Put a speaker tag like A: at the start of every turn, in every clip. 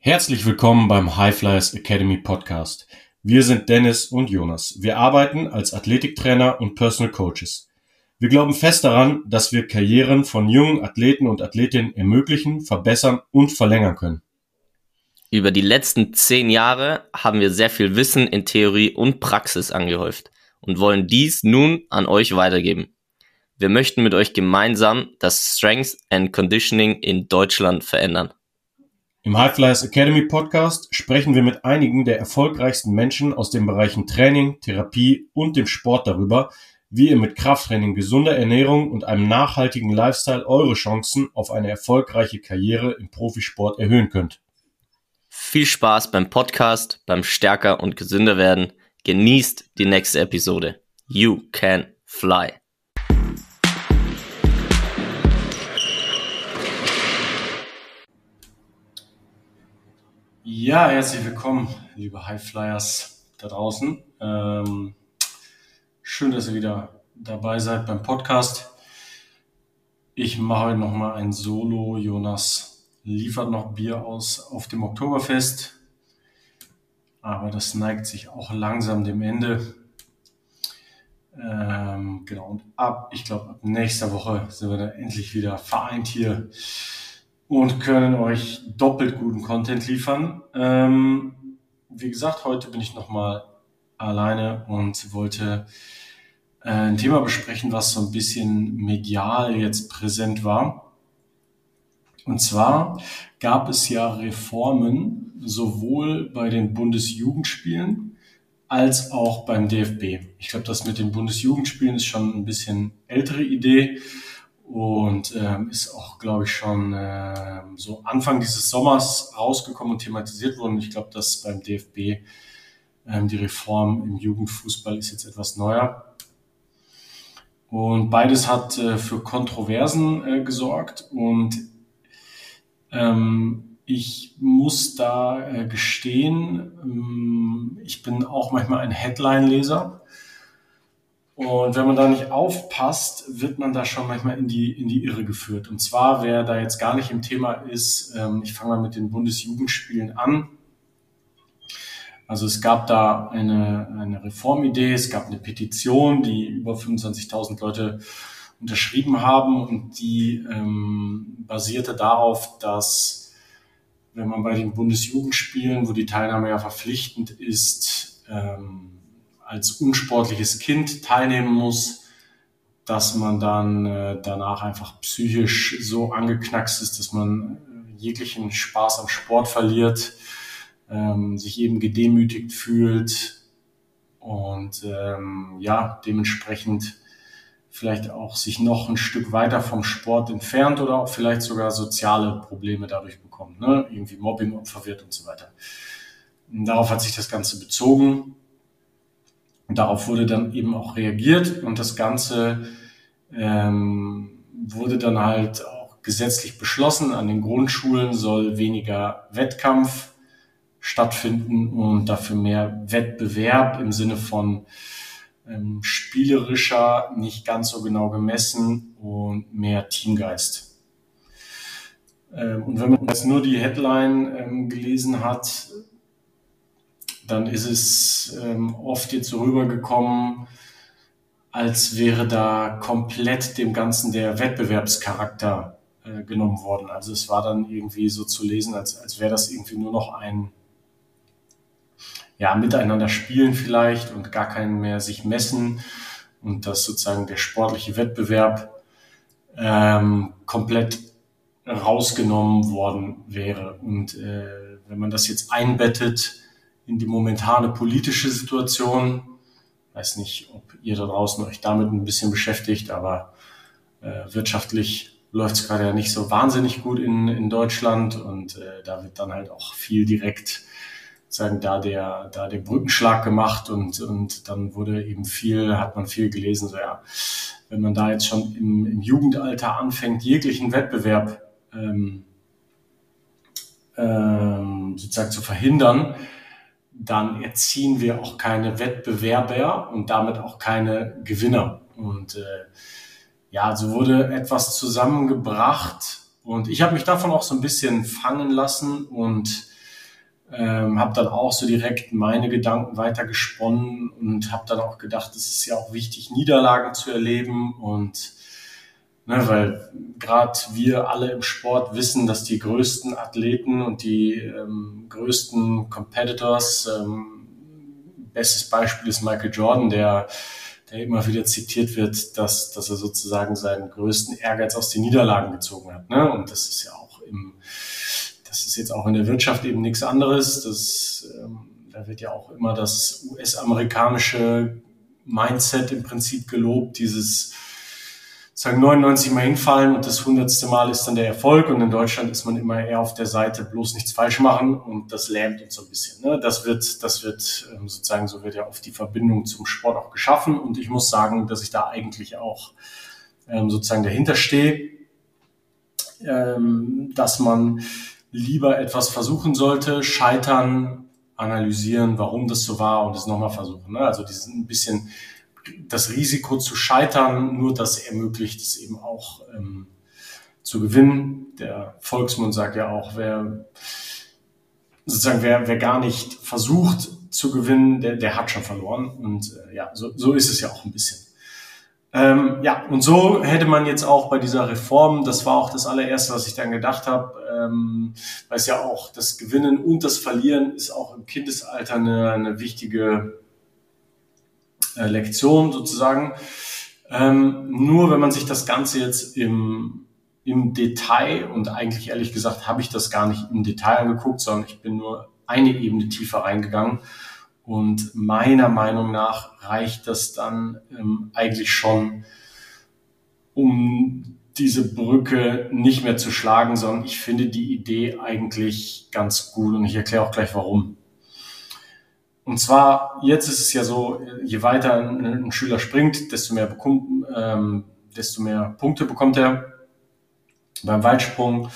A: Herzlich willkommen beim High Flyers Academy Podcast. Wir sind Dennis und Jonas. Wir arbeiten als Athletiktrainer und Personal Coaches. Wir glauben fest daran, dass wir Karrieren von jungen Athleten und Athletinnen ermöglichen, verbessern und verlängern können.
B: Über die letzten zehn Jahre haben wir sehr viel Wissen in Theorie und Praxis angehäuft und wollen dies nun an euch weitergeben. Wir möchten mit euch gemeinsam das Strength and Conditioning in Deutschland verändern.
A: Im High Flyers Academy Podcast sprechen wir mit einigen der erfolgreichsten Menschen aus den Bereichen Training, Therapie und dem Sport darüber, wie ihr mit Krafttraining, gesunder Ernährung und einem nachhaltigen Lifestyle eure Chancen auf eine erfolgreiche Karriere im Profisport erhöhen könnt.
B: Viel Spaß beim Podcast, beim Stärker und gesünder werden. Genießt die nächste Episode. You can fly.
A: Ja, herzlich willkommen, liebe Highflyers da draußen. Ähm, schön, dass ihr wieder dabei seid beim Podcast. Ich mache heute nochmal ein Solo. Jonas liefert noch Bier aus auf dem Oktoberfest. Aber das neigt sich auch langsam dem Ende. Ähm, genau, und ab, ich glaube, ab nächster Woche sind wir dann endlich wieder vereint hier und können euch doppelt guten Content liefern. Ähm, wie gesagt, heute bin ich nochmal alleine und wollte äh, ein Thema besprechen, was so ein bisschen medial jetzt präsent war. Und zwar gab es ja Reformen sowohl bei den Bundesjugendspielen als auch beim DFB. Ich glaube, das mit den Bundesjugendspielen ist schon ein bisschen ältere Idee und ähm, ist auch, glaube ich, schon äh, so Anfang dieses Sommers rausgekommen und thematisiert worden. Ich glaube, dass beim DFB ähm, die Reform im Jugendfußball ist jetzt etwas neuer. Und beides hat äh, für Kontroversen äh, gesorgt und ähm, ich muss da äh, gestehen, ähm, ich bin auch manchmal ein Headline-Leser und wenn man da nicht aufpasst, wird man da schon manchmal in die, in die Irre geführt. Und zwar, wer da jetzt gar nicht im Thema ist, ähm, ich fange mal mit den Bundesjugendspielen an. Also es gab da eine, eine Reformidee, es gab eine Petition, die über 25.000 Leute unterschrieben haben und die ähm, basierte darauf, dass wenn man bei den Bundesjugendspielen, wo die Teilnahme ja verpflichtend ist, ähm, als unsportliches Kind teilnehmen muss, dass man dann äh, danach einfach psychisch so angeknackst ist, dass man äh, jeglichen Spaß am Sport verliert, ähm, sich eben gedemütigt fühlt und ähm, ja, dementsprechend vielleicht auch sich noch ein Stück weiter vom Sport entfernt oder auch vielleicht sogar soziale Probleme dadurch bekommt, ne? irgendwie Mobbingopfer wird und so weiter. Und darauf hat sich das Ganze bezogen. Und darauf wurde dann eben auch reagiert und das Ganze ähm, wurde dann halt auch gesetzlich beschlossen. An den Grundschulen soll weniger Wettkampf stattfinden und dafür mehr Wettbewerb im Sinne von ähm, spielerischer, nicht ganz so genau gemessen und mehr Teamgeist. Ähm, und wenn man jetzt nur die Headline ähm, gelesen hat, dann ist es ähm, oft jetzt so rübergekommen, als wäre da komplett dem Ganzen der Wettbewerbscharakter äh, genommen worden. Also es war dann irgendwie so zu lesen, als, als wäre das irgendwie nur noch ein ja, miteinander spielen vielleicht und gar keinen mehr sich messen und dass sozusagen der sportliche Wettbewerb ähm, komplett rausgenommen worden wäre. Und äh, wenn man das jetzt einbettet in die momentane politische Situation. Weiß nicht, ob ihr da draußen euch damit ein bisschen beschäftigt, aber äh, wirtschaftlich läuft es gerade ja nicht so wahnsinnig gut in, in Deutschland und äh, da wird dann halt auch viel direkt sagen da der da der Brückenschlag gemacht und und dann wurde eben viel hat man viel gelesen so ja wenn man da jetzt schon im, im Jugendalter anfängt jeglichen Wettbewerb ähm, ähm, sozusagen zu verhindern dann erziehen wir auch keine Wettbewerber und damit auch keine Gewinner. Und äh, ja, so wurde etwas zusammengebracht und ich habe mich davon auch so ein bisschen fangen lassen und ähm, habe dann auch so direkt meine Gedanken weitergesponnen und habe dann auch gedacht, es ist ja auch wichtig, Niederlagen zu erleben und ne, weil gerade wir alle im Sport wissen, dass die größten Athleten und die ähm, größten Competitors, ähm, bestes Beispiel ist Michael Jordan, der der immer wieder zitiert wird, dass, dass er sozusagen seinen größten Ehrgeiz aus den Niederlagen gezogen hat. Ne? Und das ist ja auch im, das ist jetzt auch in der Wirtschaft eben nichts anderes. Das, ähm, da wird ja auch immer das US-amerikanische Mindset im Prinzip gelobt, dieses sagen 99 Mal hinfallen und das hundertste Mal ist dann der Erfolg und in Deutschland ist man immer eher auf der Seite bloß nichts falsch machen und das lähmt uns so ein bisschen. Ne? Das wird, das wird ähm, sozusagen, so wird ja oft die Verbindung zum Sport auch geschaffen und ich muss sagen, dass ich da eigentlich auch ähm, sozusagen dahinter stehe, ähm, dass man lieber etwas versuchen sollte, scheitern, analysieren, warum das so war und es nochmal versuchen. Ne? Also dieses ein bisschen das Risiko zu scheitern, nur das ermöglicht es eben auch ähm, zu gewinnen. Der Volksmund sagt ja auch, wer sozusagen wer, wer gar nicht versucht zu gewinnen, der, der hat schon verloren. Und äh, ja, so, so ist es ja auch ein bisschen. Ähm, ja, und so hätte man jetzt auch bei dieser Reform, das war auch das allererste, was ich dann gedacht habe, ähm, weil es ja auch das Gewinnen und das Verlieren ist auch im Kindesalter eine, eine wichtige äh, Lektion sozusagen. Ähm, nur wenn man sich das Ganze jetzt im, im Detail und eigentlich ehrlich gesagt habe ich das gar nicht im Detail angeguckt, sondern ich bin nur eine Ebene tiefer reingegangen. Und meiner Meinung nach reicht das dann ähm, eigentlich schon, um diese Brücke nicht mehr zu schlagen, sondern ich finde die Idee eigentlich ganz gut und ich erkläre auch gleich warum. Und zwar, jetzt ist es ja so, je weiter ein, ein Schüler springt, desto mehr, bekommt, ähm, desto mehr Punkte bekommt er beim Weitsprung.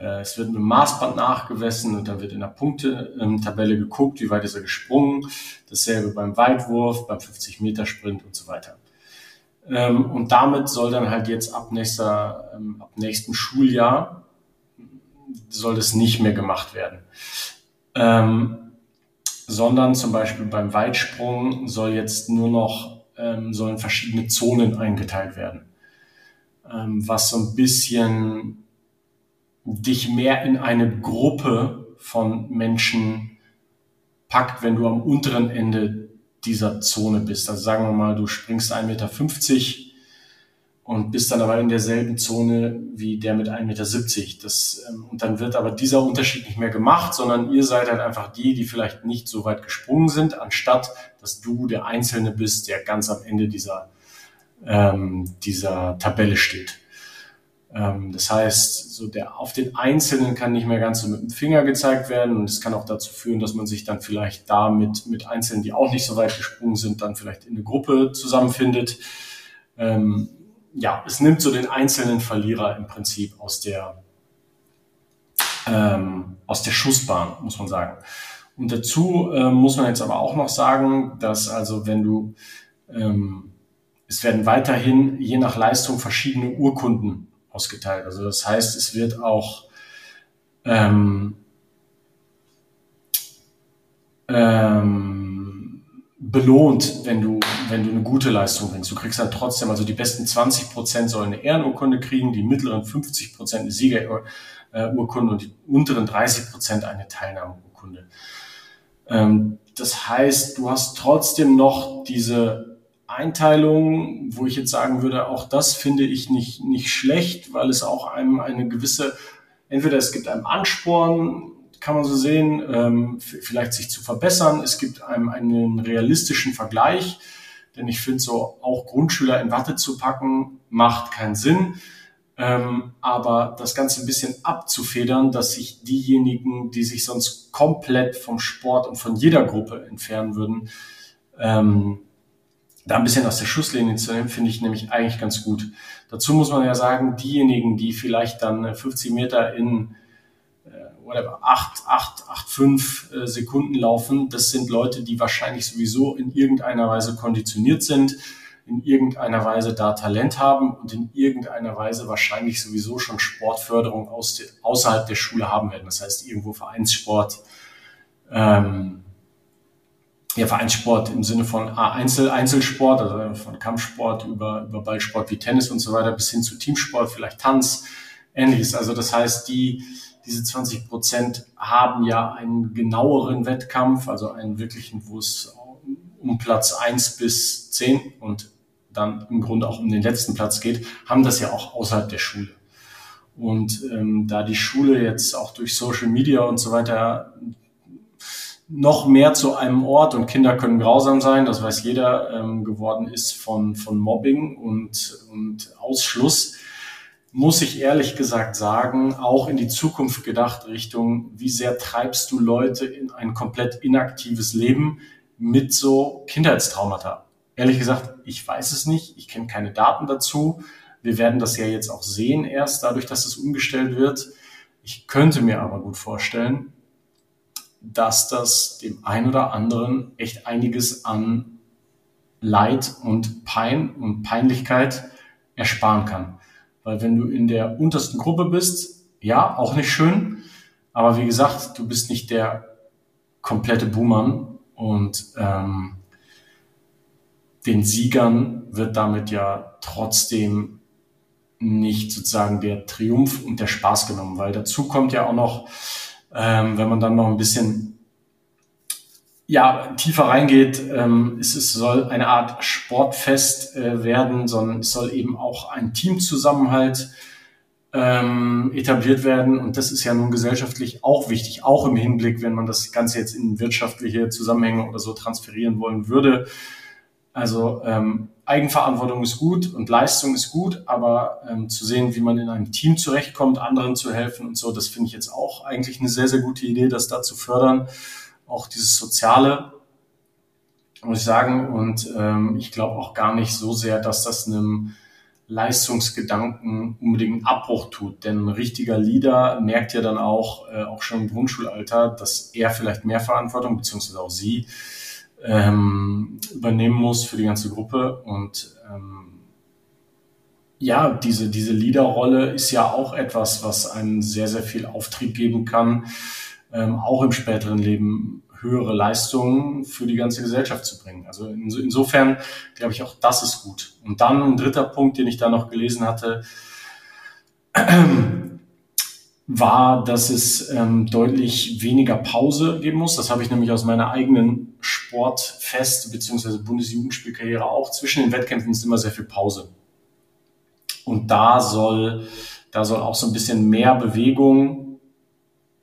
A: Äh, es wird mit dem Maßband nachgewessen und dann wird in der Punktetabelle geguckt, wie weit ist er gesprungen. Dasselbe beim Weitwurf, beim 50-Meter-Sprint und so weiter. Ähm, und damit soll dann halt jetzt ab, nächster, ähm, ab nächsten Schuljahr soll das nicht mehr gemacht werden. Ähm, sondern zum Beispiel beim Weitsprung soll jetzt nur noch, sollen verschiedene Zonen eingeteilt werden. Was so ein bisschen dich mehr in eine Gruppe von Menschen packt, wenn du am unteren Ende dieser Zone bist. Also sagen wir mal, du springst 1,50 Meter und bist dann aber in derselben Zone wie der mit 1,70 Meter. Das, ähm, und dann wird aber dieser Unterschied nicht mehr gemacht, sondern ihr seid halt einfach die, die vielleicht nicht so weit gesprungen sind, anstatt dass du der Einzelne bist, der ganz am Ende dieser, ähm, dieser Tabelle steht. Ähm, das heißt, so der, auf den Einzelnen kann nicht mehr ganz so mit dem Finger gezeigt werden und es kann auch dazu führen, dass man sich dann vielleicht da mit, mit Einzelnen, die auch nicht so weit gesprungen sind, dann vielleicht in eine Gruppe zusammenfindet. Ähm, ja, es nimmt so den einzelnen Verlierer im Prinzip aus der, ähm, aus der Schussbahn, muss man sagen. Und dazu äh, muss man jetzt aber auch noch sagen, dass also wenn du, ähm, es werden weiterhin je nach Leistung verschiedene Urkunden ausgeteilt. Also das heißt, es wird auch ähm, ähm, belohnt, wenn du, wenn du eine gute Leistung bringst. Du kriegst halt trotzdem, also die besten 20 Prozent sollen eine Ehrenurkunde kriegen, die mittleren 50 Prozent eine Siegerurkunde und die unteren 30 Prozent eine Teilnahmeurkunde. Ähm, das heißt, du hast trotzdem noch diese Einteilung, wo ich jetzt sagen würde, auch das finde ich nicht, nicht schlecht, weil es auch einem eine gewisse, entweder es gibt einem Ansporn, kann man so sehen, ähm, vielleicht sich zu verbessern. Es gibt einem einen realistischen Vergleich, denn ich finde so auch Grundschüler in Watte zu packen, macht keinen Sinn. Ähm, aber das Ganze ein bisschen abzufedern, dass sich diejenigen, die sich sonst komplett vom Sport und von jeder Gruppe entfernen würden, ähm, da ein bisschen aus der Schusslinie zu nehmen, finde ich nämlich eigentlich ganz gut. Dazu muss man ja sagen, diejenigen, die vielleicht dann 50 Meter in whatever, 8, 8, 8, 5 äh, Sekunden laufen, das sind Leute, die wahrscheinlich sowieso in irgendeiner Weise konditioniert sind, in irgendeiner Weise da Talent haben und in irgendeiner Weise wahrscheinlich sowieso schon Sportförderung aus außerhalb der Schule haben werden. Das heißt, irgendwo Vereinssport, ähm, ja, Vereinssport im Sinne von Einzel, Einzelsport, also von Kampfsport über, über Ballsport wie Tennis und so weiter bis hin zu Teamsport, vielleicht Tanz, ähnliches. Also das heißt, die, diese 20 Prozent haben ja einen genaueren Wettkampf, also einen wirklichen, wo es um Platz eins bis zehn und dann im Grunde auch um den letzten Platz geht, haben das ja auch außerhalb der Schule. Und ähm, da die Schule jetzt auch durch Social Media und so weiter noch mehr zu einem Ort und Kinder können grausam sein, das weiß jeder, ähm, geworden ist von, von Mobbing und, und Ausschluss, muss ich ehrlich gesagt sagen, auch in die Zukunft gedacht Richtung, wie sehr treibst du Leute in ein komplett inaktives Leben mit so Kindheitstraumata? Ehrlich gesagt, ich weiß es nicht, ich kenne keine Daten dazu. Wir werden das ja jetzt auch sehen erst, dadurch, dass es umgestellt wird. Ich könnte mir aber gut vorstellen, dass das dem einen oder anderen echt einiges an Leid und Pein und Peinlichkeit ersparen kann. Weil wenn du in der untersten Gruppe bist, ja, auch nicht schön, aber wie gesagt, du bist nicht der komplette Buhmann und ähm, den Siegern wird damit ja trotzdem nicht sozusagen der Triumph und der Spaß genommen, weil dazu kommt ja auch noch, ähm, wenn man dann noch ein bisschen ja, tiefer reingeht, ähm, es, es soll eine Art Sportfest äh, werden, sondern es soll eben auch ein Teamzusammenhalt ähm, etabliert werden. Und das ist ja nun gesellschaftlich auch wichtig, auch im Hinblick, wenn man das Ganze jetzt in wirtschaftliche Zusammenhänge oder so transferieren wollen würde. Also ähm, Eigenverantwortung ist gut und Leistung ist gut, aber ähm, zu sehen, wie man in einem Team zurechtkommt, anderen zu helfen und so, das finde ich jetzt auch eigentlich eine sehr, sehr gute Idee, das da zu fördern. Auch dieses Soziale, muss ich sagen. Und ähm, ich glaube auch gar nicht so sehr, dass das einem Leistungsgedanken unbedingt einen Abbruch tut. Denn ein richtiger Leader merkt ja dann auch, äh, auch schon im Grundschulalter, dass er vielleicht mehr Verantwortung, beziehungsweise auch sie, ähm, übernehmen muss für die ganze Gruppe. Und ähm, ja, diese, diese Leaderrolle ist ja auch etwas, was einen sehr, sehr viel Auftrieb geben kann, ähm, auch im späteren Leben höhere Leistungen für die ganze Gesellschaft zu bringen. Also insofern glaube ich auch, das ist gut. Und dann ein dritter Punkt, den ich da noch gelesen hatte, war, dass es ähm, deutlich weniger Pause geben muss. Das habe ich nämlich aus meiner eigenen Sportfest- bzw. Bundesjugendspielkarriere auch. Zwischen den Wettkämpfen ist immer sehr viel Pause. Und da soll, da soll auch so ein bisschen mehr Bewegung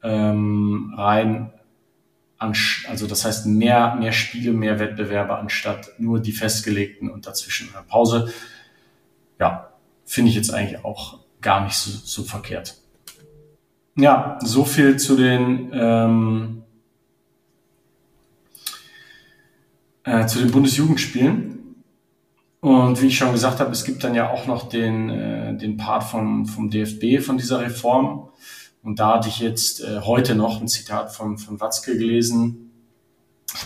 A: ähm, rein. Also das heißt mehr, mehr Spiele, mehr Wettbewerbe anstatt nur die festgelegten und dazwischen eine Pause. Ja, finde ich jetzt eigentlich auch gar nicht so, so verkehrt. Ja, so viel zu den, ähm, äh, zu den Bundesjugendspielen. Und wie ich schon gesagt habe, es gibt dann ja auch noch den, äh, den Part vom, vom DFB von dieser Reform. Und da hatte ich jetzt äh, heute noch ein Zitat von, von Watzke gelesen,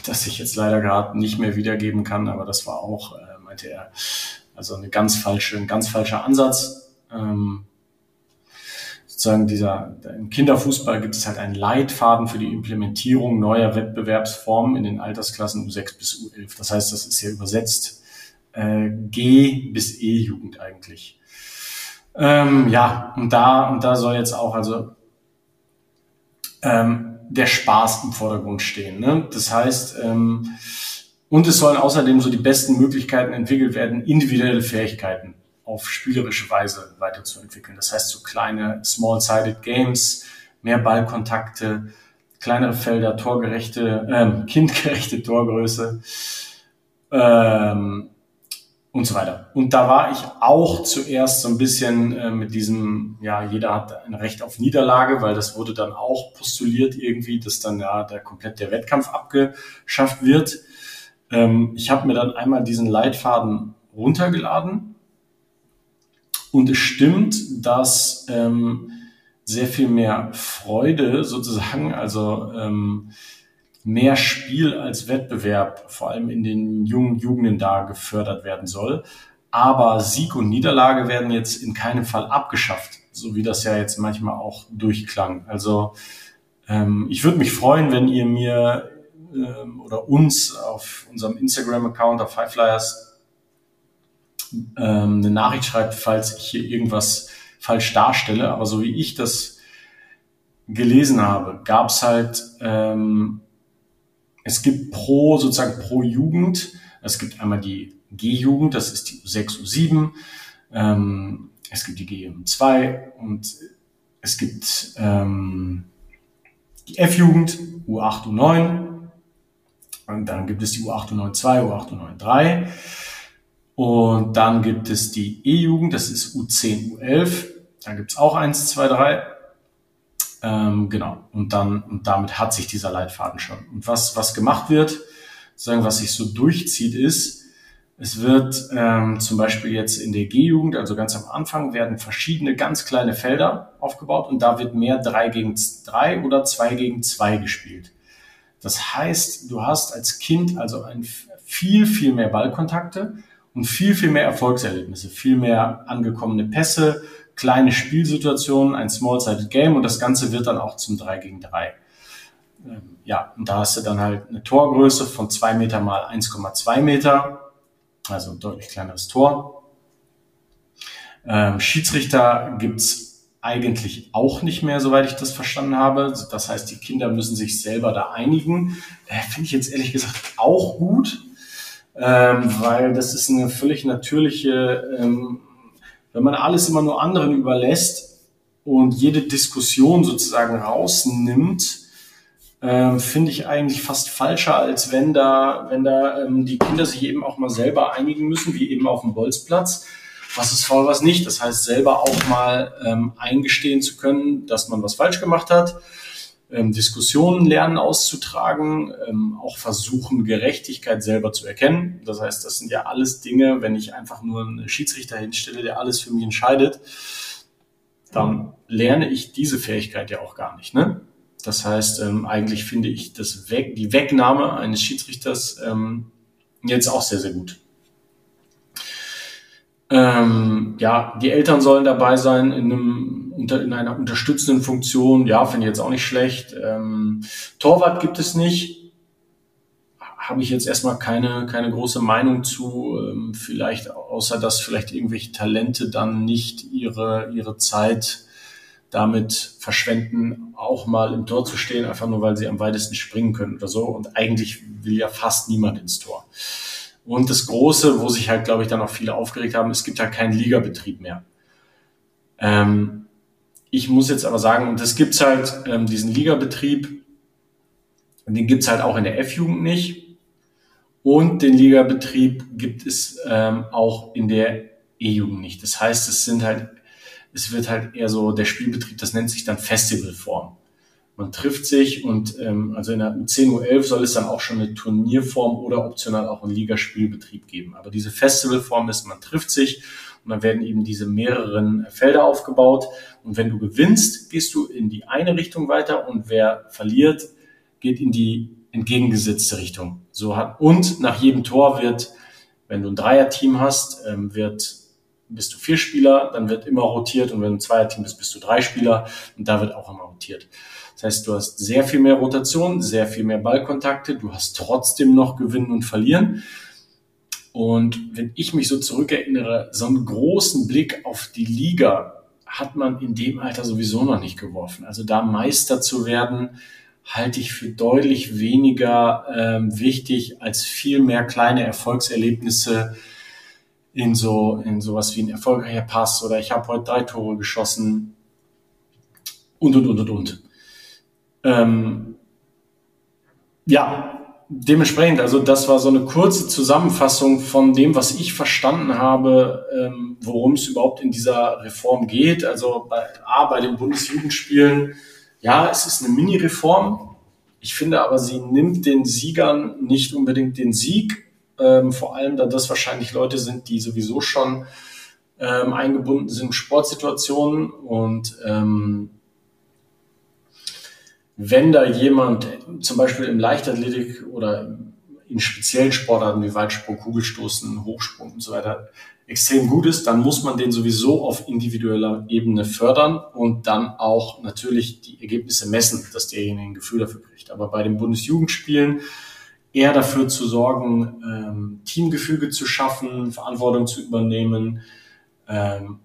A: das ich jetzt leider gerade nicht mehr wiedergeben kann, aber das war auch, äh, meinte er, also eine ganz falsche, ein ganz falscher Ansatz. Ähm, sozusagen dieser, im Kinderfußball gibt es halt einen Leitfaden für die Implementierung neuer Wettbewerbsformen in den Altersklassen U6 bis U11. Das heißt, das ist ja übersetzt äh, G bis E-Jugend eigentlich. Ähm, ja, und da, und da soll jetzt auch also ähm, der Spaß im Vordergrund stehen. Ne? Das heißt, ähm, und es sollen außerdem so die besten Möglichkeiten entwickelt werden, individuelle Fähigkeiten auf spielerische Weise weiterzuentwickeln. Das heißt, so kleine small-sided Games, mehr Ballkontakte, kleinere Felder, torgerechte, ähm, kindgerechte Torgröße ähm, und so weiter. Und da war ich auch zuerst so ein bisschen äh, mit diesem, ja, jeder hat ein Recht auf Niederlage, weil das wurde dann auch postuliert irgendwie, dass dann ja der komplett der Wettkampf abgeschafft wird. Ähm, ich habe mir dann einmal diesen Leitfaden runtergeladen und es stimmt, dass ähm, sehr viel mehr Freude sozusagen, also ähm, mehr Spiel als Wettbewerb, vor allem in den jungen Jugenden da gefördert werden soll. Aber Sieg und Niederlage werden jetzt in keinem Fall abgeschafft, so wie das ja jetzt manchmal auch durchklang. Also ähm, ich würde mich freuen, wenn ihr mir ähm, oder uns auf unserem Instagram-Account auf Highflyers ähm, eine Nachricht schreibt, falls ich hier irgendwas falsch darstelle. Aber so wie ich das gelesen habe, gab es halt, ähm, es gibt pro, sozusagen pro Jugend, es gibt einmal die G-Jugend, das ist die U6, U7, ähm, es gibt die G2 und es gibt ähm, die F-Jugend, U8, U9. Und dann gibt es die U8, U9 2, U8, U9 3. Und dann gibt es die E-Jugend, das ist U10, U11. Da gibt es auch 1, 2, 3. Ähm, genau. Und dann, und damit hat sich dieser Leitfaden schon. Und was, was gemacht wird, sagen, was sich so durchzieht, ist, es wird ähm, zum Beispiel jetzt in der G-Jugend, also ganz am Anfang, werden verschiedene ganz kleine Felder aufgebaut und da wird mehr 3 gegen 3 oder 2 gegen 2 gespielt. Das heißt, du hast als Kind also ein viel, viel mehr Ballkontakte und viel, viel mehr Erfolgserlebnisse, viel mehr angekommene Pässe, kleine Spielsituationen, ein Small-Sided Game und das Ganze wird dann auch zum 3 gegen 3. Ähm, ja, und da hast du dann halt eine Torgröße von 2 Meter mal 1,2 Meter also ein deutlich kleineres Tor. Ähm, Schiedsrichter gibt's eigentlich auch nicht mehr, soweit ich das verstanden habe. Das heißt, die Kinder müssen sich selber da einigen. Äh, Finde ich jetzt ehrlich gesagt auch gut, ähm, weil das ist eine völlig natürliche, ähm, wenn man alles immer nur anderen überlässt und jede Diskussion sozusagen rausnimmt, ähm, finde ich eigentlich fast falscher, als wenn da, wenn da ähm, die Kinder sich eben auch mal selber einigen müssen, wie eben auf dem Bolzplatz. Was ist faul, was nicht. Das heißt, selber auch mal ähm, eingestehen zu können, dass man was falsch gemacht hat. Ähm, Diskussionen lernen auszutragen, ähm, auch versuchen, Gerechtigkeit selber zu erkennen. Das heißt, das sind ja alles Dinge, wenn ich einfach nur einen Schiedsrichter hinstelle, der alles für mich entscheidet, dann lerne ich diese Fähigkeit ja auch gar nicht. Ne? Das heißt, ähm, eigentlich finde ich das Weg, die Wegnahme eines Schiedsrichters ähm, jetzt auch sehr, sehr gut. Ähm, ja, die Eltern sollen dabei sein in, einem, unter, in einer unterstützenden Funktion. Ja, finde ich jetzt auch nicht schlecht. Ähm, Torwart gibt es nicht. Habe ich jetzt erstmal keine, keine große Meinung zu. Ähm, vielleicht, außer dass vielleicht irgendwelche Talente dann nicht ihre, ihre Zeit damit verschwenden, auch mal im Tor zu stehen, einfach nur weil sie am weitesten springen können oder so. Und eigentlich will ja fast niemand ins Tor. Und das Große, wo sich halt, glaube ich, dann auch viele aufgeregt haben, es gibt halt keinen Ligabetrieb mehr. Ähm, ich muss jetzt aber sagen, und das gibt's halt, ähm, diesen Ligabetrieb, den gibt's halt auch in der F-Jugend nicht. Und den Ligabetrieb gibt es ähm, auch in der E-Jugend nicht. Das heißt, es sind halt es wird halt eher so der Spielbetrieb, das nennt sich dann Festivalform. Man trifft sich und ähm, also in der 10 Uhr 11 soll es dann auch schon eine Turnierform oder optional auch einen Ligaspielbetrieb geben. Aber diese Festivalform ist, man trifft sich und dann werden eben diese mehreren Felder aufgebaut. Und wenn du gewinnst, gehst du in die eine Richtung weiter und wer verliert, geht in die entgegengesetzte Richtung. So hat, und nach jedem Tor wird, wenn du ein Dreierteam hast, ähm, wird bist du vier Spieler, dann wird immer rotiert und wenn du ein Zweierteam bist, bist du drei Spieler und da wird auch immer rotiert. Das heißt, du hast sehr viel mehr Rotation, sehr viel mehr Ballkontakte, du hast trotzdem noch Gewinnen und Verlieren. Und wenn ich mich so zurückerinnere, so einen großen Blick auf die Liga hat man in dem Alter sowieso noch nicht geworfen. Also da Meister zu werden, halte ich für deutlich weniger ähm, wichtig als viel mehr kleine Erfolgserlebnisse in so in sowas wie ein erfolgreicher Pass oder ich habe heute drei Tore geschossen und und und und und. Ähm, ja, dementsprechend, also das war so eine kurze Zusammenfassung von dem, was ich verstanden habe, ähm, worum es überhaupt in dieser Reform geht. Also bei, A, bei den Bundesjugendspielen, ja, es ist eine Mini-Reform. Ich finde aber, sie nimmt den Siegern nicht unbedingt den Sieg, ähm, vor allem, da das wahrscheinlich Leute sind, die sowieso schon ähm, eingebunden sind in Sportsituationen und ähm, wenn da jemand zum Beispiel im Leichtathletik oder in speziellen Sportarten wie Weitsprung, Kugelstoßen, Hochsprung und so weiter extrem gut ist, dann muss man den sowieso auf individueller Ebene fördern und dann auch natürlich die Ergebnisse messen, dass derjenige ein Gefühl dafür kriegt. Aber bei den Bundesjugendspielen eher dafür zu sorgen, ähm, Teamgefüge zu schaffen, Verantwortung zu übernehmen,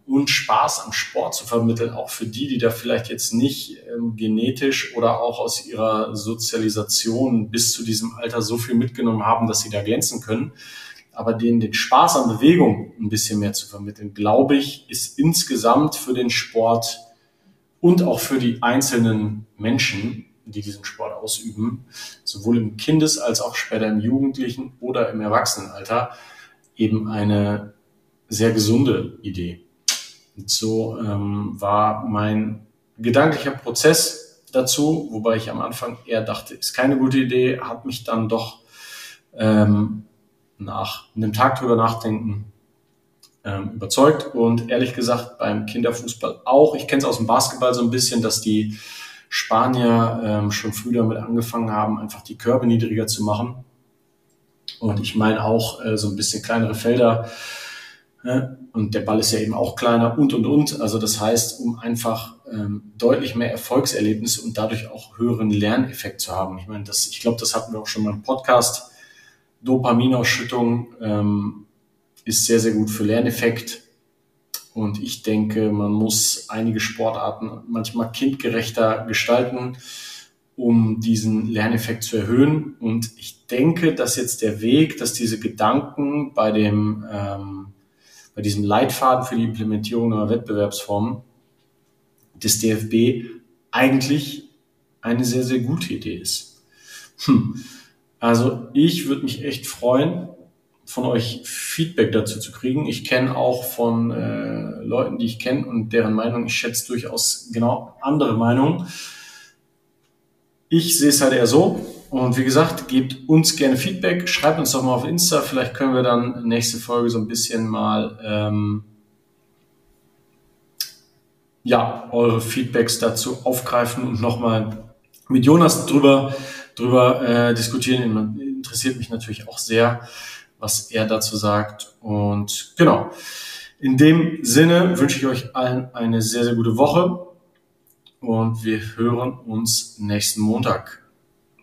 A: und Spaß am Sport zu vermitteln, auch für die, die da vielleicht jetzt nicht ähm, genetisch oder auch aus ihrer Sozialisation bis zu diesem Alter so viel mitgenommen haben, dass sie da glänzen können. Aber denen den Spaß an Bewegung ein bisschen mehr zu vermitteln, glaube ich, ist insgesamt für den Sport und auch für die einzelnen Menschen, die diesen Sport ausüben, sowohl im Kindes- als auch später im Jugendlichen oder im Erwachsenenalter, eben eine sehr gesunde Idee. Und so ähm, war mein gedanklicher Prozess dazu, wobei ich am Anfang eher dachte, ist keine gute Idee, hat mich dann doch ähm, nach einem Tag drüber nachdenken ähm, überzeugt und ehrlich gesagt beim Kinderfußball auch. Ich kenne es aus dem Basketball so ein bisschen, dass die Spanier ähm, schon früh damit angefangen haben, einfach die Körbe niedriger zu machen. Und ich meine auch äh, so ein bisschen kleinere Felder und der Ball ist ja eben auch kleiner und, und, und. Also das heißt, um einfach ähm, deutlich mehr Erfolgserlebnisse und dadurch auch höheren Lerneffekt zu haben. Ich meine, das, ich glaube, das hatten wir auch schon mal im Podcast. Dopaminausschüttung ähm, ist sehr, sehr gut für Lerneffekt. Und ich denke, man muss einige Sportarten manchmal kindgerechter gestalten, um diesen Lerneffekt zu erhöhen. Und ich denke, dass jetzt der Weg, dass diese Gedanken bei dem ähm, bei diesem Leitfaden für die Implementierung neuer Wettbewerbsformen des DFB eigentlich eine sehr, sehr gute Idee ist. Hm. Also ich würde mich echt freuen, von euch Feedback dazu zu kriegen. Ich kenne auch von äh, Leuten, die ich kenne und deren Meinung, ich schätze durchaus genau andere Meinungen. Ich sehe es halt eher so, und wie gesagt, gebt uns gerne Feedback, schreibt uns doch mal auf Insta, vielleicht können wir dann nächste Folge so ein bisschen mal ähm, ja, eure Feedbacks dazu aufgreifen und nochmal mit Jonas drüber, drüber äh, diskutieren. Interessiert mich natürlich auch sehr, was er dazu sagt. Und genau, in dem Sinne wünsche ich euch allen eine sehr, sehr gute Woche und wir hören uns nächsten Montag.